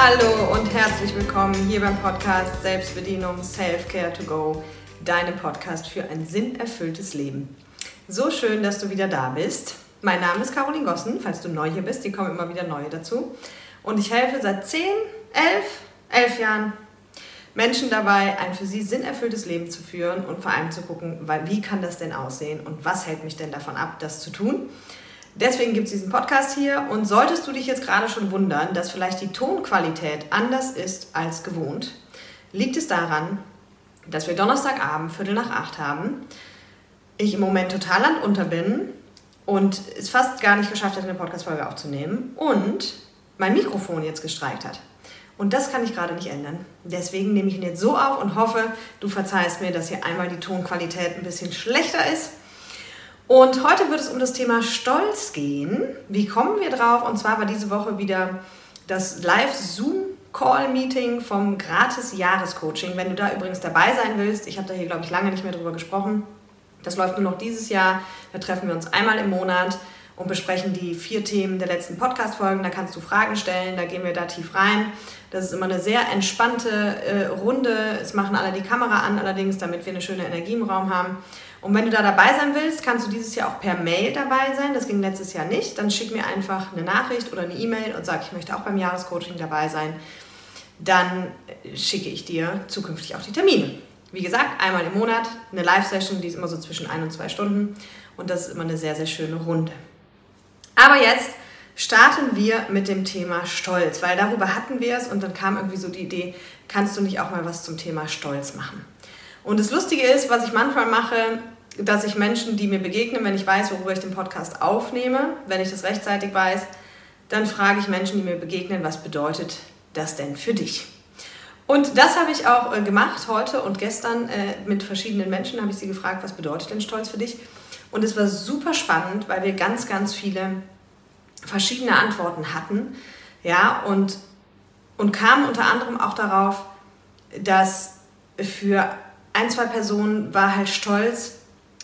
Hallo und herzlich willkommen hier beim Podcast Selbstbedienung Self-Care to Go, deinem Podcast für ein sinnerfülltes Leben. So schön, dass du wieder da bist. Mein Name ist Caroline Gossen, falls du neu hier bist, die kommen immer wieder neue dazu. Und ich helfe seit 10, 11, 11 Jahren Menschen dabei, ein für sie sinnerfülltes Leben zu führen und vor allem zu gucken, wie kann das denn aussehen und was hält mich denn davon ab, das zu tun. Deswegen gibt es diesen Podcast hier und solltest du dich jetzt gerade schon wundern, dass vielleicht die Tonqualität anders ist als gewohnt, liegt es daran, dass wir Donnerstagabend Viertel nach acht haben, ich im Moment total landunter bin und es fast gar nicht geschafft habe, eine Podcast-Folge aufzunehmen und mein Mikrofon jetzt gestreikt hat. Und das kann ich gerade nicht ändern. Deswegen nehme ich ihn jetzt so auf und hoffe, du verzeihst mir, dass hier einmal die Tonqualität ein bisschen schlechter ist. Und heute wird es um das Thema Stolz gehen. Wie kommen wir drauf? Und zwar war diese Woche wieder das Live-Zoom-Call-Meeting vom Gratis-Jahrescoaching. Wenn du da übrigens dabei sein willst, ich habe da hier, glaube ich, lange nicht mehr drüber gesprochen. Das läuft nur noch dieses Jahr. Da treffen wir uns einmal im Monat und besprechen die vier Themen der letzten Podcast-Folgen. Da kannst du Fragen stellen, da gehen wir da tief rein. Das ist immer eine sehr entspannte äh, Runde. Es machen alle die Kamera an, allerdings, damit wir eine schöne Energie im Raum haben. Und wenn du da dabei sein willst, kannst du dieses Jahr auch per Mail dabei sein. Das ging letztes Jahr nicht. Dann schick mir einfach eine Nachricht oder eine E-Mail und sag, ich möchte auch beim Jahrescoaching dabei sein. Dann schicke ich dir zukünftig auch die Termine. Wie gesagt, einmal im Monat eine Live-Session, die ist immer so zwischen ein und zwei Stunden. Und das ist immer eine sehr, sehr schöne Runde. Aber jetzt starten wir mit dem Thema Stolz, weil darüber hatten wir es und dann kam irgendwie so die Idee, kannst du nicht auch mal was zum Thema Stolz machen? Und das Lustige ist, was ich manchmal mache, dass ich Menschen, die mir begegnen, wenn ich weiß, worüber ich den Podcast aufnehme, wenn ich das rechtzeitig weiß, dann frage ich Menschen, die mir begegnen, was bedeutet das denn für dich? Und das habe ich auch äh, gemacht heute und gestern äh, mit verschiedenen Menschen habe ich sie gefragt, was bedeutet denn Stolz für dich? Und es war super spannend, weil wir ganz, ganz viele verschiedene Antworten hatten. Ja, und, und kamen unter anderem auch darauf, dass für ein, zwei Personen war halt Stolz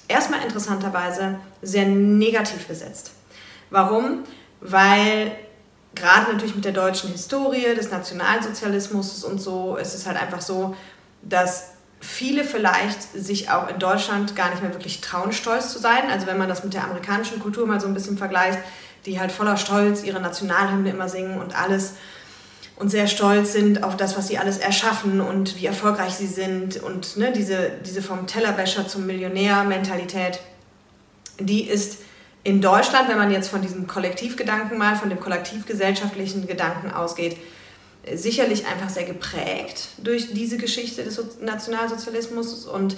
erstmal interessanterweise sehr negativ besetzt. Warum? Weil gerade natürlich mit der deutschen Historie, des Nationalsozialismus und so, ist es halt einfach so, dass viele vielleicht sich auch in Deutschland gar nicht mehr wirklich trauen, stolz zu sein. Also wenn man das mit der amerikanischen Kultur mal so ein bisschen vergleicht, die halt voller Stolz ihre Nationalhymne immer singen und alles und sehr stolz sind auf das, was sie alles erschaffen und wie erfolgreich sie sind und ne, diese, diese vom Tellerwäscher zum Millionär-Mentalität, die ist in Deutschland, wenn man jetzt von diesem Kollektivgedanken mal, von dem kollektivgesellschaftlichen Gedanken ausgeht, sicherlich einfach sehr geprägt durch diese Geschichte des Nationalsozialismus und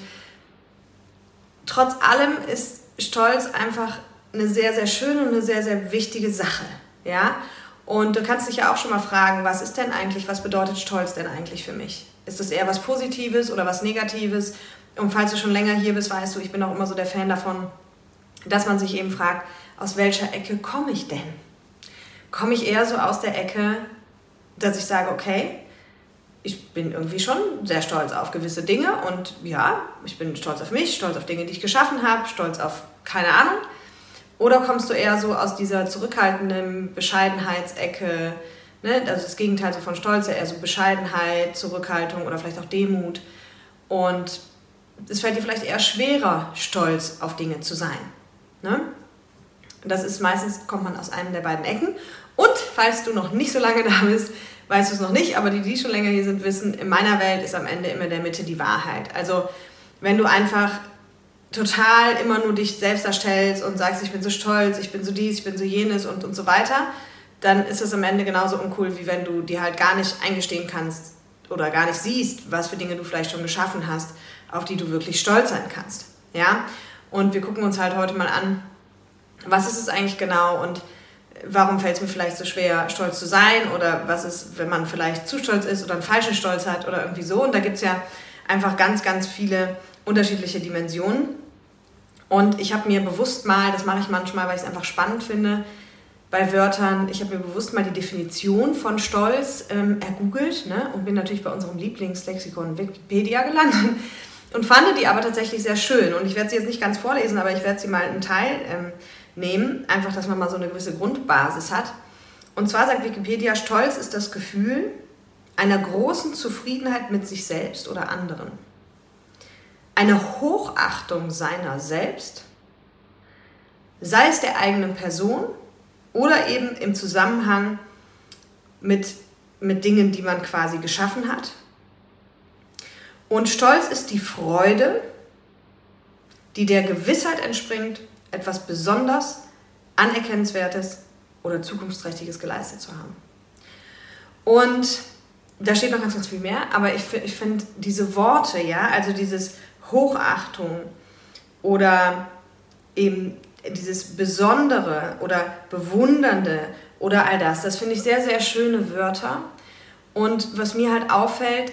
trotz allem ist Stolz einfach eine sehr, sehr schöne und eine sehr, sehr wichtige Sache. Ja? Und du kannst dich ja auch schon mal fragen, was ist denn eigentlich, was bedeutet Stolz denn eigentlich für mich? Ist das eher was Positives oder was Negatives? Und falls du schon länger hier bist, weißt du, ich bin auch immer so der Fan davon, dass man sich eben fragt, aus welcher Ecke komme ich denn? Komme ich eher so aus der Ecke, dass ich sage, okay, ich bin irgendwie schon sehr stolz auf gewisse Dinge und ja, ich bin stolz auf mich, stolz auf Dinge, die ich geschaffen habe, stolz auf keine Ahnung. Oder kommst du eher so aus dieser zurückhaltenden Bescheidenheitsecke, ne? also das Gegenteil so von Stolz, eher so Bescheidenheit, Zurückhaltung oder vielleicht auch Demut. Und es fällt dir vielleicht eher schwerer, stolz auf Dinge zu sein. Ne? Das ist meistens, kommt man aus einem der beiden Ecken. Und falls du noch nicht so lange da bist, weißt du es noch nicht, aber die, die schon länger hier sind, wissen, in meiner Welt ist am Ende immer der Mitte die Wahrheit. Also wenn du einfach total immer nur dich selbst erstellst und sagst, ich bin so stolz, ich bin so dies, ich bin so jenes und, und so weiter, dann ist es am Ende genauso uncool, wie wenn du dir halt gar nicht eingestehen kannst oder gar nicht siehst, was für Dinge du vielleicht schon geschaffen hast, auf die du wirklich stolz sein kannst. Ja? Und wir gucken uns halt heute mal an, was ist es eigentlich genau und warum fällt es mir vielleicht so schwer, stolz zu sein oder was ist, wenn man vielleicht zu stolz ist oder einen falschen Stolz hat oder irgendwie so. Und da gibt es ja einfach ganz, ganz viele unterschiedliche Dimensionen. Und ich habe mir bewusst mal, das mache ich manchmal, weil ich es einfach spannend finde, bei Wörtern, ich habe mir bewusst mal die Definition von Stolz ähm, ergoogelt ne, und bin natürlich bei unserem Lieblingslexikon Wikipedia gelandet und fand die aber tatsächlich sehr schön. Und ich werde sie jetzt nicht ganz vorlesen, aber ich werde sie mal einen Teil ähm, nehmen, einfach, dass man mal so eine gewisse Grundbasis hat. Und zwar sagt Wikipedia, Stolz ist das Gefühl, einer großen Zufriedenheit mit sich selbst oder anderen, eine Hochachtung seiner selbst, sei es der eigenen Person oder eben im Zusammenhang mit, mit Dingen, die man quasi geschaffen hat. Und Stolz ist die Freude, die der Gewissheit entspringt, etwas besonders Anerkennenswertes oder Zukunftsträchtiges geleistet zu haben. Und da steht noch ganz, ganz viel mehr, aber ich, ich finde diese Worte, ja, also dieses Hochachtung oder eben dieses Besondere oder Bewundernde oder all das, das finde ich sehr, sehr schöne Wörter. Und was mir halt auffällt,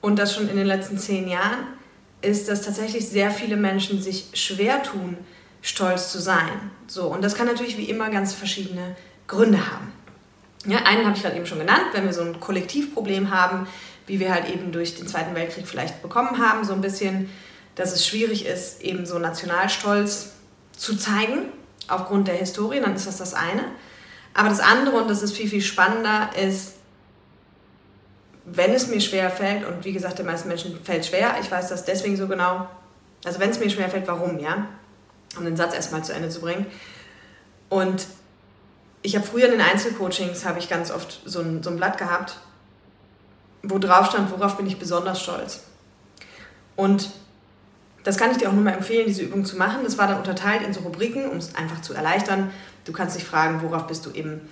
und das schon in den letzten zehn Jahren, ist, dass tatsächlich sehr viele Menschen sich schwer tun, stolz zu sein. So, und das kann natürlich wie immer ganz verschiedene Gründe haben. Ja, einen habe ich gerade eben schon genannt, wenn wir so ein Kollektivproblem haben, wie wir halt eben durch den Zweiten Weltkrieg vielleicht bekommen haben, so ein bisschen, dass es schwierig ist, eben so Nationalstolz zu zeigen, aufgrund der Historie, dann ist das das eine. Aber das andere, und das ist viel, viel spannender, ist, wenn es mir schwer fällt, und wie gesagt, den meisten Menschen fällt schwer, ich weiß das deswegen so genau, also wenn es mir schwer fällt, warum, ja? Um den Satz erstmal zu Ende zu bringen. Und ich habe früher in den Einzelcoachings, habe ich ganz oft so ein, so ein Blatt gehabt, wo drauf stand, worauf bin ich besonders stolz. Und das kann ich dir auch nur mal empfehlen, diese Übung zu machen. Das war dann unterteilt in so Rubriken, um es einfach zu erleichtern. Du kannst dich fragen, worauf bist du eben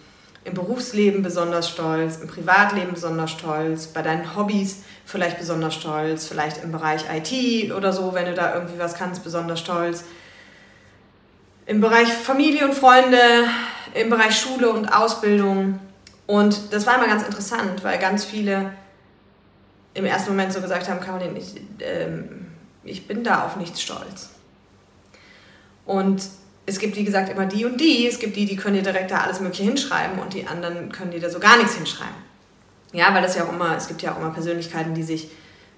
im Berufsleben besonders stolz, im Privatleben besonders stolz, bei deinen Hobbys vielleicht besonders stolz, vielleicht im Bereich IT oder so, wenn du da irgendwie was kannst, besonders stolz. Im Bereich Familie und Freunde, im Bereich Schule und Ausbildung. Und das war immer ganz interessant, weil ganz viele im ersten Moment so gesagt haben, Caroline, ich, ähm, ich bin da auf nichts stolz. Und es gibt, wie gesagt, immer die und die. Es gibt die, die können dir direkt da alles Mögliche hinschreiben und die anderen können dir da so gar nichts hinschreiben. Ja, weil das ja auch immer, es gibt ja auch immer Persönlichkeiten, die sich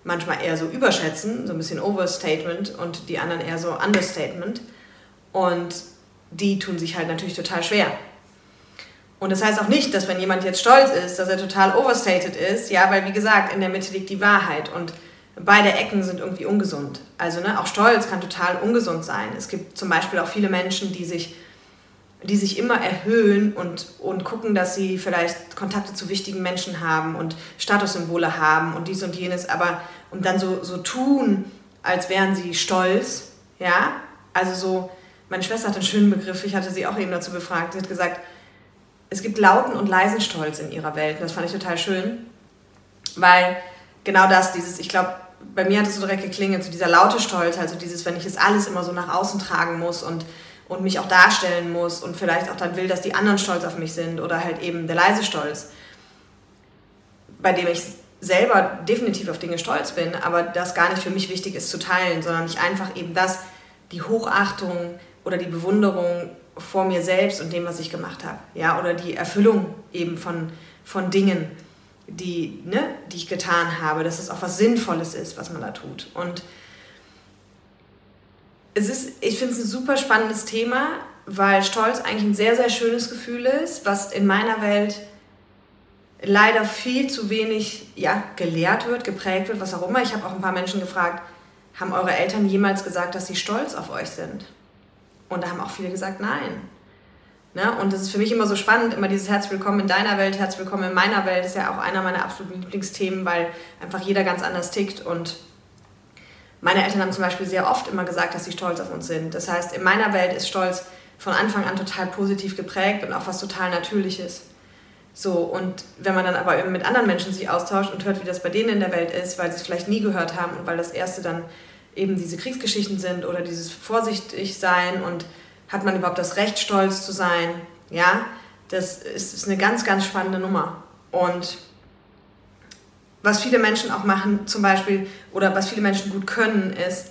manchmal eher so überschätzen, so ein bisschen Overstatement und die anderen eher so Understatement. Und die tun sich halt natürlich total schwer. Und das heißt auch nicht, dass wenn jemand jetzt stolz ist, dass er total overstated ist, ja, weil wie gesagt, in der Mitte liegt die Wahrheit und beide Ecken sind irgendwie ungesund. Also ne, auch Stolz kann total ungesund sein. Es gibt zum Beispiel auch viele Menschen, die sich, die sich immer erhöhen und, und gucken, dass sie vielleicht Kontakte zu wichtigen Menschen haben und Statussymbole haben und dies und jenes, aber und dann so, so tun, als wären sie stolz, ja, also so, meine Schwester hat einen schönen Begriff, ich hatte sie auch eben dazu befragt, sie hat gesagt, es gibt lauten und leisen Stolz in ihrer Welt. Das fand ich total schön, weil genau das, dieses, ich glaube, bei mir hat es so direkt geklingelt, so dieser laute Stolz, also dieses, wenn ich es alles immer so nach außen tragen muss und, und mich auch darstellen muss und vielleicht auch dann will, dass die anderen stolz auf mich sind oder halt eben der leise Stolz, bei dem ich selber definitiv auf Dinge stolz bin, aber das gar nicht für mich wichtig ist zu teilen, sondern ich einfach eben das, die Hochachtung oder die Bewunderung vor mir selbst und dem, was ich gemacht habe. Ja, oder die Erfüllung eben von, von Dingen, die, ne, die ich getan habe, dass es auch was Sinnvolles ist, was man da tut. Und es ist, ich finde es ein super spannendes Thema, weil Stolz eigentlich ein sehr, sehr schönes Gefühl ist, was in meiner Welt leider viel zu wenig ja, gelehrt wird, geprägt wird, was auch immer. Ich habe auch ein paar Menschen gefragt, haben eure Eltern jemals gesagt, dass sie stolz auf euch sind? Und da haben auch viele gesagt, nein. Ne? Und das ist für mich immer so spannend, immer dieses Herz willkommen in deiner Welt, Herz willkommen in meiner Welt, ist ja auch einer meiner absoluten Lieblingsthemen, weil einfach jeder ganz anders tickt. Und meine Eltern haben zum Beispiel sehr oft immer gesagt, dass sie stolz auf uns sind. Das heißt, in meiner Welt ist Stolz von Anfang an total positiv geprägt und auch was total Natürliches. So, und wenn man dann aber mit anderen Menschen sich austauscht und hört, wie das bei denen in der Welt ist, weil sie es vielleicht nie gehört haben und weil das erste dann eben diese Kriegsgeschichten sind oder dieses vorsichtig sein und hat man überhaupt das Recht, stolz zu sein? Ja, das ist, ist eine ganz, ganz spannende Nummer. Und was viele Menschen auch machen, zum Beispiel, oder was viele Menschen gut können, ist,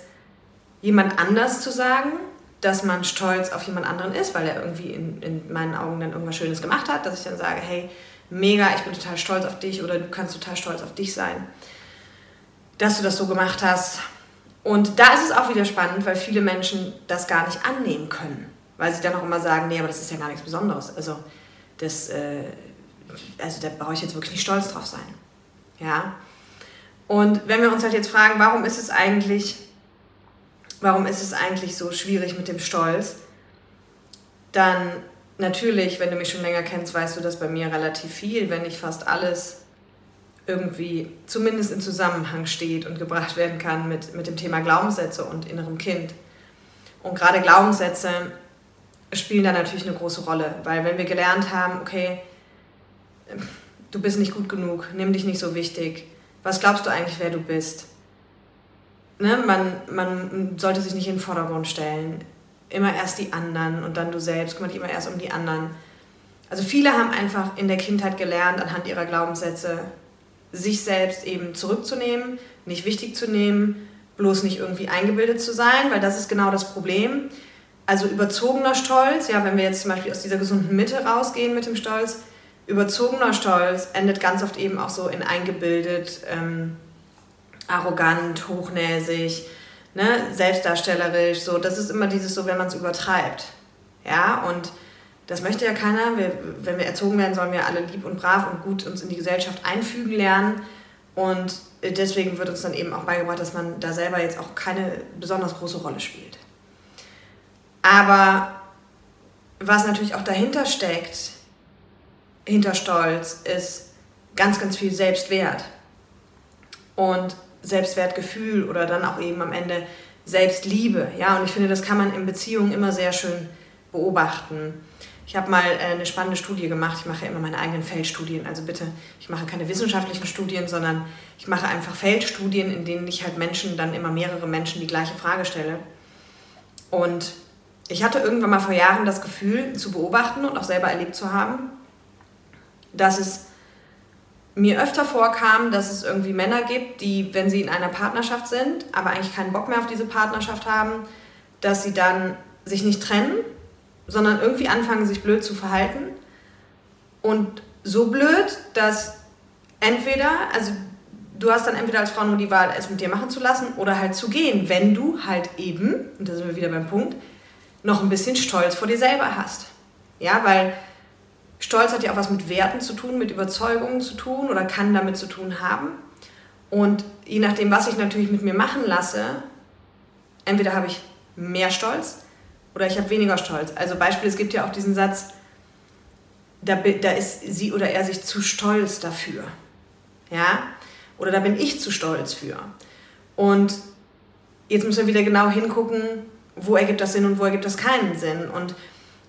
jemand anders zu sagen, dass man stolz auf jemand anderen ist, weil er irgendwie in, in meinen Augen dann irgendwas Schönes gemacht hat, dass ich dann sage, hey, mega, ich bin total stolz auf dich oder du kannst total stolz auf dich sein, dass du das so gemacht hast. Und da ist es auch wieder spannend, weil viele Menschen das gar nicht annehmen können. Weil sie dann auch immer sagen, nee, aber das ist ja gar nichts Besonderes. Also, das, äh, also da brauche ich jetzt wirklich nicht stolz drauf sein. Ja. Und wenn wir uns halt jetzt fragen, warum ist es eigentlich, warum ist es eigentlich so schwierig mit dem Stolz, dann natürlich, wenn du mich schon länger kennst, weißt du, dass bei mir relativ viel, wenn nicht fast alles irgendwie zumindest in Zusammenhang steht und gebracht werden kann mit, mit dem Thema Glaubenssätze und innerem Kind. Und gerade Glaubenssätze spielen da natürlich eine große Rolle, weil wenn wir gelernt haben, okay, du bist nicht gut genug, nimm dich nicht so wichtig, was glaubst du eigentlich, wer du bist? Ne? Man, man sollte sich nicht in den Vordergrund stellen. Immer erst die anderen und dann du selbst, kümmere dich immer erst um die anderen. Also viele haben einfach in der Kindheit gelernt, anhand ihrer Glaubenssätze, sich selbst eben zurückzunehmen, nicht wichtig zu nehmen, bloß nicht irgendwie eingebildet zu sein, weil das ist genau das Problem. Also überzogener Stolz, ja, wenn wir jetzt zum Beispiel aus dieser gesunden Mitte rausgehen mit dem Stolz, überzogener Stolz endet ganz oft eben auch so in eingebildet, ähm, arrogant, hochnäsig, ne, selbstdarstellerisch, so, das ist immer dieses so, wenn man es übertreibt. Ja, und das möchte ja keiner. Wir, wenn wir erzogen werden, sollen wir alle lieb und brav und gut uns in die Gesellschaft einfügen lernen. Und deswegen wird uns dann eben auch beigebracht, dass man da selber jetzt auch keine besonders große Rolle spielt. Aber was natürlich auch dahinter steckt, hinter Stolz, ist ganz, ganz viel Selbstwert. Und Selbstwertgefühl oder dann auch eben am Ende Selbstliebe. Ja, und ich finde, das kann man in Beziehungen immer sehr schön beobachten. Ich habe mal äh, eine spannende Studie gemacht. Ich mache immer meine eigenen Feldstudien. Also bitte, ich mache keine wissenschaftlichen Studien, sondern ich mache einfach Feldstudien, in denen ich halt Menschen, dann immer mehrere Menschen die gleiche Frage stelle. Und ich hatte irgendwann mal vor Jahren das Gefühl zu beobachten und auch selber erlebt zu haben, dass es mir öfter vorkam, dass es irgendwie Männer gibt, die, wenn sie in einer Partnerschaft sind, aber eigentlich keinen Bock mehr auf diese Partnerschaft haben, dass sie dann sich nicht trennen, sondern irgendwie anfangen, sich blöd zu verhalten. Und so blöd, dass entweder, also du hast dann entweder als Frau nur die Wahl, es mit dir machen zu lassen oder halt zu gehen, wenn du halt eben, und da sind wir wieder beim Punkt, noch ein bisschen Stolz vor dir selber hast. Ja, weil Stolz hat ja auch was mit Werten zu tun, mit Überzeugungen zu tun oder kann damit zu tun haben. Und je nachdem, was ich natürlich mit mir machen lasse, entweder habe ich mehr Stolz oder ich habe weniger Stolz. Also Beispiel, es gibt ja auch diesen Satz, da, da ist sie oder er sich zu stolz dafür. Ja? Oder da bin ich zu stolz für. Und jetzt müssen wir wieder genau hingucken, wo ergibt das Sinn und wo ergibt das keinen Sinn. Und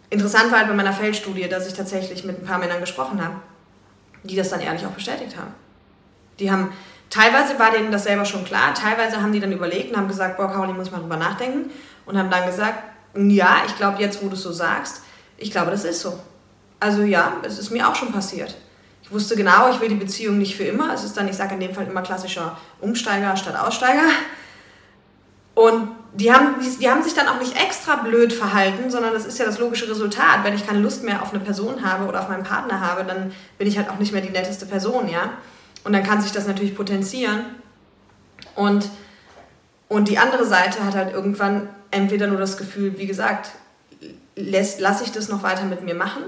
interessant war halt bei meiner Feldstudie, dass ich tatsächlich mit ein paar Männern gesprochen habe, die das dann ehrlich auch bestätigt haben. Die haben, teilweise war denen das selber schon klar, teilweise haben die dann überlegt und haben gesagt, boah, Caroline, muss ich mal drüber nachdenken. Und haben dann gesagt, ja, ich glaube jetzt, wo du es so sagst, ich glaube, das ist so. Also ja, es ist mir auch schon passiert. Ich wusste genau, ich will die Beziehung nicht für immer. Es ist dann, ich sage in dem Fall immer klassischer Umsteiger statt Aussteiger. Und die haben, die, die haben sich dann auch nicht extra blöd verhalten, sondern das ist ja das logische Resultat. Wenn ich keine Lust mehr auf eine Person habe oder auf meinen Partner habe, dann bin ich halt auch nicht mehr die netteste Person, ja. Und dann kann sich das natürlich potenzieren. Und, und die andere Seite hat halt irgendwann entweder nur das Gefühl, wie gesagt, lasse ich das noch weiter mit mir machen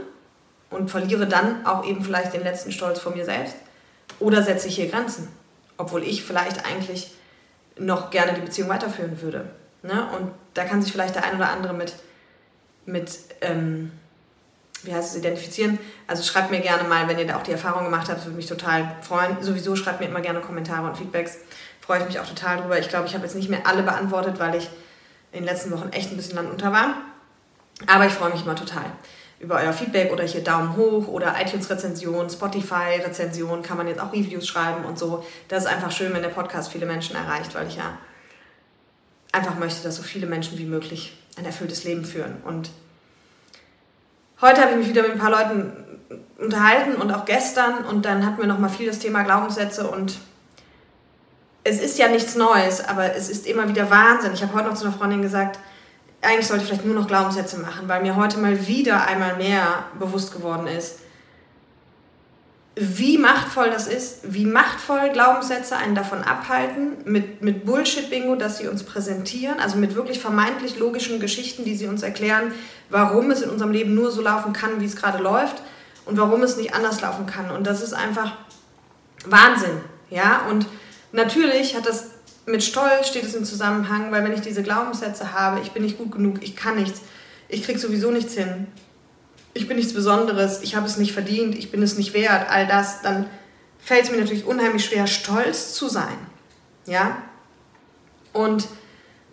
und verliere dann auch eben vielleicht den letzten Stolz vor mir selbst oder setze ich hier Grenzen, obwohl ich vielleicht eigentlich noch gerne die Beziehung weiterführen würde. Ne? Und da kann sich vielleicht der ein oder andere mit, mit ähm, wie heißt es, identifizieren. Also schreibt mir gerne mal, wenn ihr da auch die Erfahrung gemacht habt, würde mich total freuen. Sowieso schreibt mir immer gerne Kommentare und Feedbacks. Freue ich mich auch total drüber. Ich glaube, ich habe jetzt nicht mehr alle beantwortet, weil ich in den letzten Wochen echt ein bisschen dann unter war. Aber ich freue mich immer total über euer Feedback oder hier Daumen hoch oder iTunes-Rezension, Spotify-Rezension, kann man jetzt auch Reviews schreiben und so. Das ist einfach schön, wenn der Podcast viele Menschen erreicht, weil ich ja einfach möchte, dass so viele Menschen wie möglich ein erfülltes Leben führen. Und heute habe ich mich wieder mit ein paar Leuten unterhalten und auch gestern und dann hatten wir nochmal viel das Thema Glaubenssätze und es ist ja nichts Neues, aber es ist immer wieder Wahnsinn. Ich habe heute noch zu einer Freundin gesagt, eigentlich sollte ich vielleicht nur noch Glaubenssätze machen, weil mir heute mal wieder einmal mehr bewusst geworden ist, wie machtvoll das ist, wie machtvoll Glaubenssätze einen davon abhalten, mit, mit Bullshit-Bingo, das sie uns präsentieren, also mit wirklich vermeintlich logischen Geschichten, die sie uns erklären, warum es in unserem Leben nur so laufen kann, wie es gerade läuft und warum es nicht anders laufen kann. Und das ist einfach Wahnsinn. Ja, und natürlich hat das mit Stolz steht es im Zusammenhang, weil wenn ich diese Glaubenssätze habe, ich bin nicht gut genug, ich kann nichts, ich krieg sowieso nichts hin, ich bin nichts Besonderes, ich habe es nicht verdient, ich bin es nicht wert, all das, dann fällt es mir natürlich unheimlich schwer, stolz zu sein. Ja? Und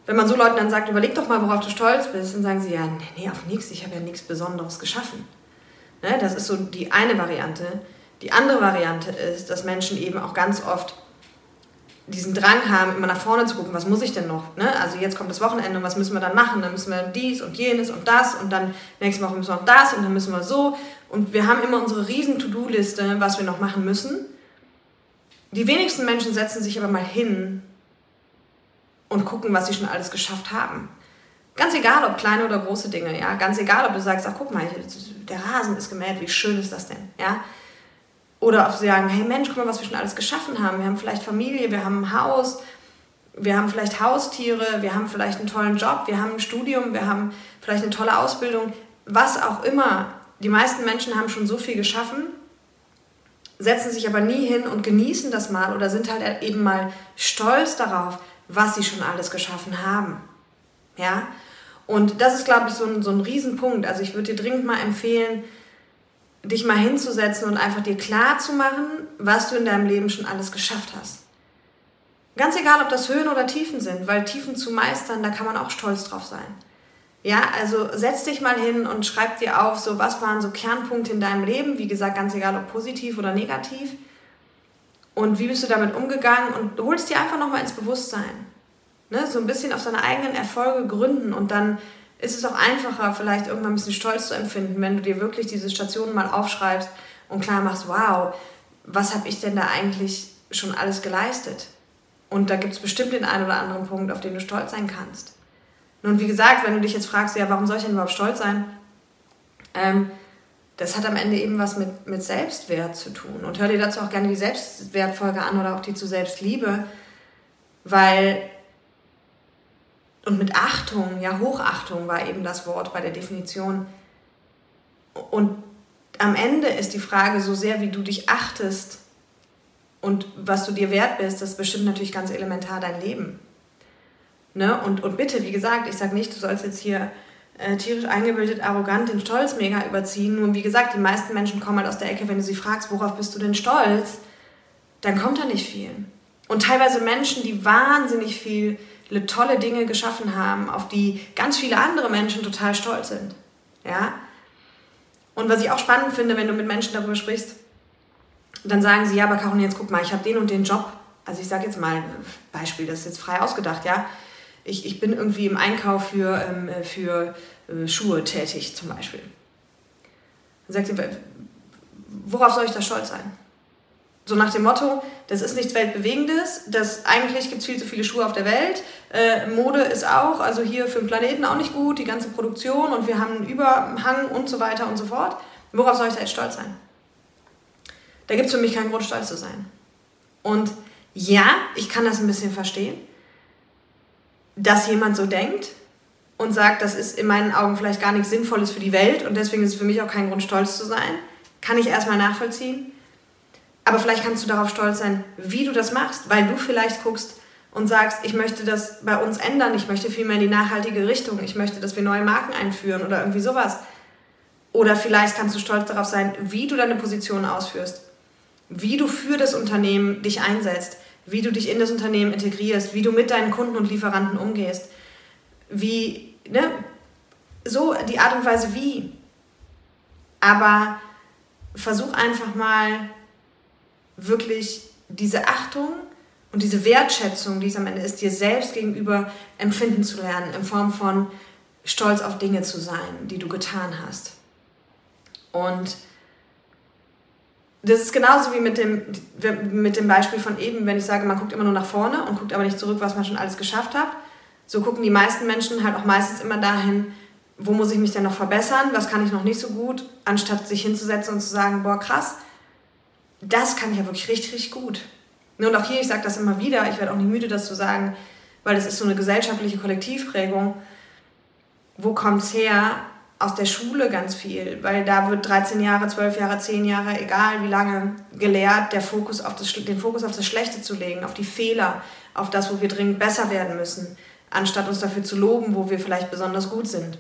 wenn man so Leuten dann sagt, überleg doch mal, worauf du stolz bist, dann sagen sie, ja, nee, nee auf nichts, ich habe ja nichts Besonderes geschaffen. Ne? Das ist so die eine Variante. Die andere Variante ist, dass Menschen eben auch ganz oft diesen Drang haben, immer nach vorne zu gucken, was muss ich denn noch? Ne? Also jetzt kommt das Wochenende und was müssen wir dann machen? Dann müssen wir dies und jenes und das und dann nächste Woche müssen wir noch das und dann müssen wir so. Und wir haben immer unsere riesen To-Do-Liste, was wir noch machen müssen. Die wenigsten Menschen setzen sich aber mal hin und gucken, was sie schon alles geschafft haben. Ganz egal, ob kleine oder große Dinge, ja. Ganz egal, ob du sagst, ach guck mal, der Rasen ist gemäht, wie schön ist das denn, ja. Oder ob sie sagen, hey Mensch, guck mal, was wir schon alles geschaffen haben. Wir haben vielleicht Familie, wir haben ein Haus, wir haben vielleicht Haustiere, wir haben vielleicht einen tollen Job, wir haben ein Studium, wir haben vielleicht eine tolle Ausbildung, was auch immer. Die meisten Menschen haben schon so viel geschaffen, setzen sich aber nie hin und genießen das mal oder sind halt eben mal stolz darauf, was sie schon alles geschaffen haben. Ja? Und das ist, glaube ich, so ein, so ein Riesenpunkt. Also ich würde dir dringend mal empfehlen, dich mal hinzusetzen und einfach dir klar zu machen, was du in deinem Leben schon alles geschafft hast. Ganz egal, ob das Höhen oder Tiefen sind, weil Tiefen zu meistern, da kann man auch stolz drauf sein. Ja, also setz dich mal hin und schreib dir auf, so was waren so Kernpunkte in deinem Leben, wie gesagt, ganz egal, ob positiv oder negativ. Und wie bist du damit umgegangen und holst dir einfach nochmal ins Bewusstsein. Ne? So ein bisschen auf seine eigenen Erfolge gründen und dann ist es auch einfacher, vielleicht irgendwann ein bisschen Stolz zu empfinden, wenn du dir wirklich diese Stationen mal aufschreibst und klar machst, wow, was habe ich denn da eigentlich schon alles geleistet? Und da gibt es bestimmt den einen oder anderen Punkt, auf den du stolz sein kannst. Nun, wie gesagt, wenn du dich jetzt fragst, ja, warum soll ich denn überhaupt stolz sein? Ähm, das hat am Ende eben was mit, mit Selbstwert zu tun. Und hör dir dazu auch gerne die Selbstwertfolge an oder auch die zu Selbstliebe, weil und mit Achtung, ja, Hochachtung war eben das Wort bei der Definition. Und am Ende ist die Frage, so sehr wie du dich achtest und was du dir wert bist, das bestimmt natürlich ganz elementar dein Leben. Ne? Und, und bitte, wie gesagt, ich sage nicht, du sollst jetzt hier äh, tierisch eingebildet, arrogant den Stolz mega überziehen. Nur wie gesagt, die meisten Menschen kommen halt aus der Ecke, wenn du sie fragst, worauf bist du denn stolz, dann kommt da nicht viel. Und teilweise Menschen, die wahnsinnig viel tolle Dinge geschaffen haben, auf die ganz viele andere Menschen total stolz sind. Ja? Und was ich auch spannend finde, wenn du mit Menschen darüber sprichst, dann sagen sie, ja, aber Caroline, jetzt guck mal, ich habe den und den Job. Also ich sage jetzt mal, Beispiel, das ist jetzt frei ausgedacht, ja. Ich, ich bin irgendwie im Einkauf für, ähm, für äh, Schuhe tätig zum Beispiel. Dann sagt sie, worauf soll ich da stolz sein? So nach dem Motto, das ist nichts Weltbewegendes, das, eigentlich gibt es viel zu viele Schuhe auf der Welt, äh, Mode ist auch, also hier für den Planeten auch nicht gut, die ganze Produktion und wir haben einen Überhang und so weiter und so fort. Worauf soll ich da jetzt stolz sein? Da gibt es für mich keinen Grund, stolz zu sein. Und ja, ich kann das ein bisschen verstehen, dass jemand so denkt und sagt, das ist in meinen Augen vielleicht gar nichts Sinnvolles für die Welt und deswegen ist es für mich auch kein Grund, stolz zu sein. Kann ich erstmal nachvollziehen. Aber vielleicht kannst du darauf stolz sein, wie du das machst, weil du vielleicht guckst und sagst, ich möchte das bei uns ändern, ich möchte viel mehr in die nachhaltige Richtung, ich möchte, dass wir neue Marken einführen oder irgendwie sowas. Oder vielleicht kannst du stolz darauf sein, wie du deine Position ausführst, wie du für das Unternehmen dich einsetzt, wie du dich in das Unternehmen integrierst, wie du mit deinen Kunden und Lieferanten umgehst, wie, ne, so die Art und Weise wie. Aber versuch einfach mal wirklich diese Achtung und diese Wertschätzung, die es am Ende ist, dir selbst gegenüber empfinden zu lernen, in Form von stolz auf Dinge zu sein, die du getan hast. Und das ist genauso wie mit dem, mit dem Beispiel von eben, wenn ich sage, man guckt immer nur nach vorne und guckt aber nicht zurück, was man schon alles geschafft hat. So gucken die meisten Menschen halt auch meistens immer dahin, wo muss ich mich denn noch verbessern, was kann ich noch nicht so gut, anstatt sich hinzusetzen und zu sagen, boah, krass, das kann ich ja wirklich richtig, richtig gut. Und auch hier, ich sage das immer wieder, ich werde auch nicht müde, das zu sagen, weil das ist so eine gesellschaftliche Kollektivprägung. Wo kommt es her, aus der Schule ganz viel, weil da wird 13 Jahre, 12 Jahre, 10 Jahre, egal wie lange, gelehrt, der Fokus auf das, den Fokus auf das Schlechte zu legen, auf die Fehler, auf das, wo wir dringend besser werden müssen, anstatt uns dafür zu loben, wo wir vielleicht besonders gut sind.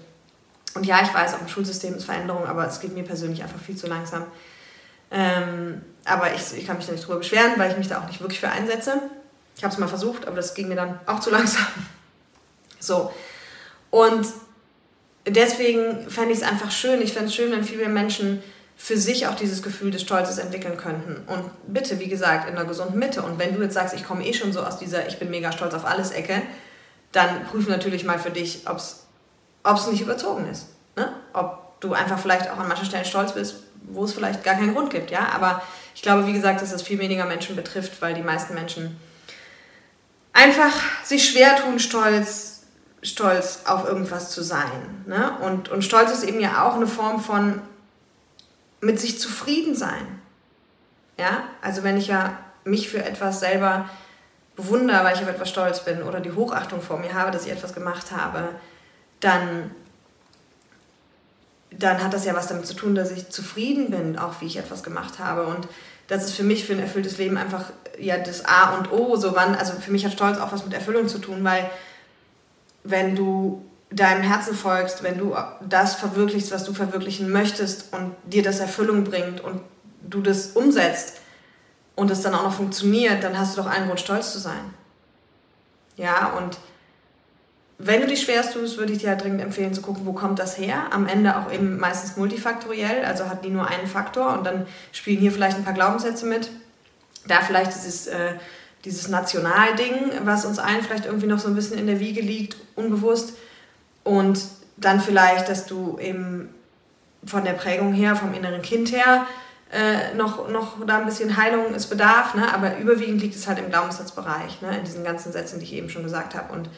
Und ja, ich weiß, auch im Schulsystem ist Veränderung, aber es geht mir persönlich einfach viel zu langsam. Ähm, aber ich, ich kann mich da nicht drüber beschweren, weil ich mich da auch nicht wirklich für einsetze. Ich habe es mal versucht, aber das ging mir dann auch zu langsam. So. Und deswegen fände ich es einfach schön. Ich fände es schön, wenn viele mehr Menschen für sich auch dieses Gefühl des Stolzes entwickeln könnten. Und bitte, wie gesagt, in einer gesunden Mitte. Und wenn du jetzt sagst, ich komme eh schon so aus dieser Ich bin mega stolz auf alles Ecke, dann prüf natürlich mal für dich, ob es nicht überzogen ist. Ne? Ob du einfach vielleicht auch an manchen Stellen stolz bist, wo es vielleicht gar keinen Grund gibt. Ja? Aber ich glaube, wie gesagt, dass es viel weniger Menschen betrifft, weil die meisten Menschen einfach sich schwer tun, stolz stolz auf irgendwas zu sein. Ne? Und, und Stolz ist eben ja auch eine Form von mit sich zufrieden sein. Ja, also wenn ich ja mich für etwas selber bewundere, weil ich auf etwas stolz bin oder die Hochachtung vor mir habe, dass ich etwas gemacht habe, dann, dann hat das ja was damit zu tun, dass ich zufrieden bin, auch wie ich etwas gemacht habe. Und das ist für mich für ein erfülltes Leben einfach ja das A und O. So wann, also für mich hat Stolz auch was mit Erfüllung zu tun, weil wenn du deinem Herzen folgst, wenn du das verwirklichst, was du verwirklichen möchtest und dir das Erfüllung bringt und du das umsetzt und es dann auch noch funktioniert, dann hast du doch allen Grund, stolz zu sein. Ja, und wenn du dich schwerst tust, würde ich dir halt dringend empfehlen zu gucken, wo kommt das her. Am Ende auch eben meistens multifaktoriell, also hat die nur einen Faktor und dann spielen hier vielleicht ein paar Glaubenssätze mit. Da vielleicht dieses äh, dieses Nationalding, was uns allen vielleicht irgendwie noch so ein bisschen in der Wiege liegt, unbewusst. Und dann vielleicht, dass du eben von der Prägung her, vom inneren Kind her, äh, noch, noch da ein bisschen Heilung es bedarf, ne? aber überwiegend liegt es halt im Glaubenssatzbereich, ne? in diesen ganzen Sätzen, die ich eben schon gesagt habe. Und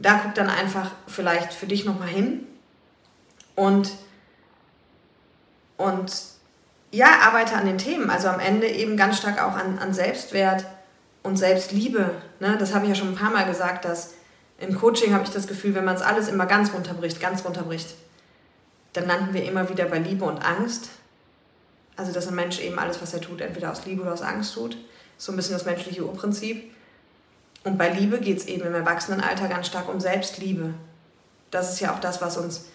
da guck dann einfach vielleicht für dich nochmal hin und, und ja, arbeite an den Themen. Also am Ende eben ganz stark auch an, an Selbstwert und Selbstliebe, ne, das habe ich ja schon ein paar Mal gesagt, dass im Coaching habe ich das Gefühl, wenn man es alles immer ganz runterbricht, ganz runterbricht, dann landen wir immer wieder bei Liebe und Angst. Also, dass ein Mensch eben alles, was er tut, entweder aus Liebe oder aus Angst tut. So ein bisschen das menschliche Urprinzip. Und bei Liebe geht es eben im Erwachsenenalter ganz stark um Selbstliebe. Das ist ja auch das, was uns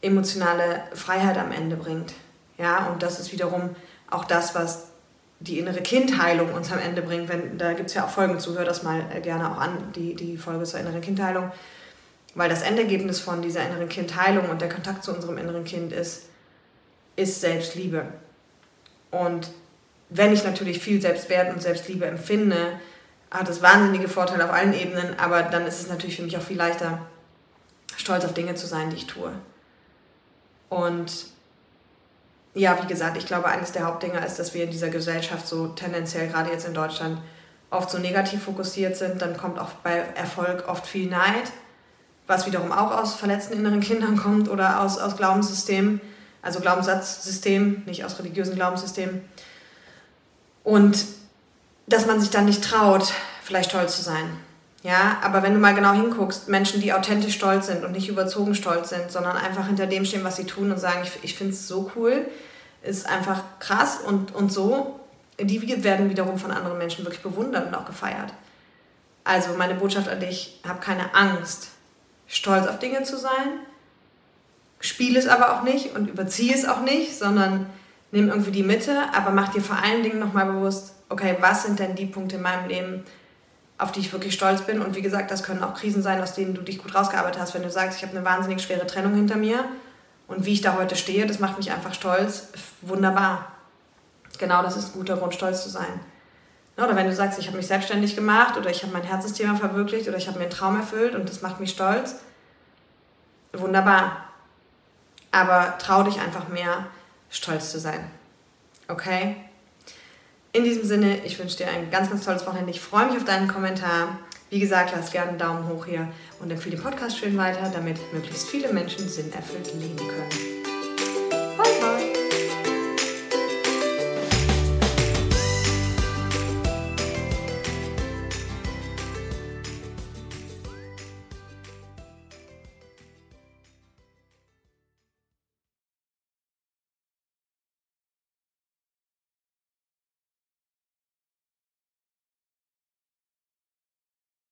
emotionale Freiheit am Ende bringt. Ja, und das ist wiederum auch das, was die innere Kindheilung uns am Ende bringt. Wenn, da gibt es ja auch Folgen zu, hör das mal äh, gerne auch an, die, die Folge zur inneren Kindheilung. Weil das Endergebnis von dieser inneren Kindheilung und der Kontakt zu unserem inneren Kind ist, ist Selbstliebe. Und wenn ich natürlich viel Selbstwert und Selbstliebe empfinde, hat es wahnsinnige Vorteile auf allen Ebenen, aber dann ist es natürlich für mich auch viel leichter, stolz auf Dinge zu sein, die ich tue. Und ja, wie gesagt, ich glaube, eines der Hauptdinger ist, dass wir in dieser Gesellschaft so tendenziell, gerade jetzt in Deutschland, oft so negativ fokussiert sind. Dann kommt auch bei Erfolg oft viel Neid, was wiederum auch aus verletzten inneren Kindern kommt oder aus, aus Glaubenssystemen, also Glaubenssatzsystemen, nicht aus religiösen Glaubenssystemen. Und dass man sich dann nicht traut, vielleicht stolz zu sein. Ja, aber wenn du mal genau hinguckst, Menschen, die authentisch stolz sind und nicht überzogen stolz sind, sondern einfach hinter dem stehen, was sie tun und sagen, ich, ich finde es so cool, ist einfach krass und, und so, die werden wiederum von anderen Menschen wirklich bewundert und auch gefeiert. Also meine Botschaft an dich, hab keine Angst, stolz auf Dinge zu sein, spiel es aber auch nicht und überziehe es auch nicht, sondern nimm irgendwie die Mitte, aber mach dir vor allen Dingen nochmal bewusst, okay, was sind denn die Punkte in meinem Leben, auf die ich wirklich stolz bin. Und wie gesagt, das können auch Krisen sein, aus denen du dich gut rausgearbeitet hast. Wenn du sagst, ich habe eine wahnsinnig schwere Trennung hinter mir und wie ich da heute stehe, das macht mich einfach stolz. Wunderbar. Genau das ist ein guter Grund, stolz zu sein. Oder wenn du sagst, ich habe mich selbstständig gemacht oder ich habe mein Herzensthema verwirklicht oder ich habe mir einen Traum erfüllt und das macht mich stolz. Wunderbar. Aber trau dich einfach mehr, stolz zu sein. Okay? In diesem Sinne, ich wünsche dir ein ganz, ganz tolles Wochenende. Ich freue mich auf deinen Kommentar. Wie gesagt, lass gerne einen Daumen hoch hier und empfehle den Podcast schön weiter, damit möglichst viele Menschen sinnerfüllt leben können.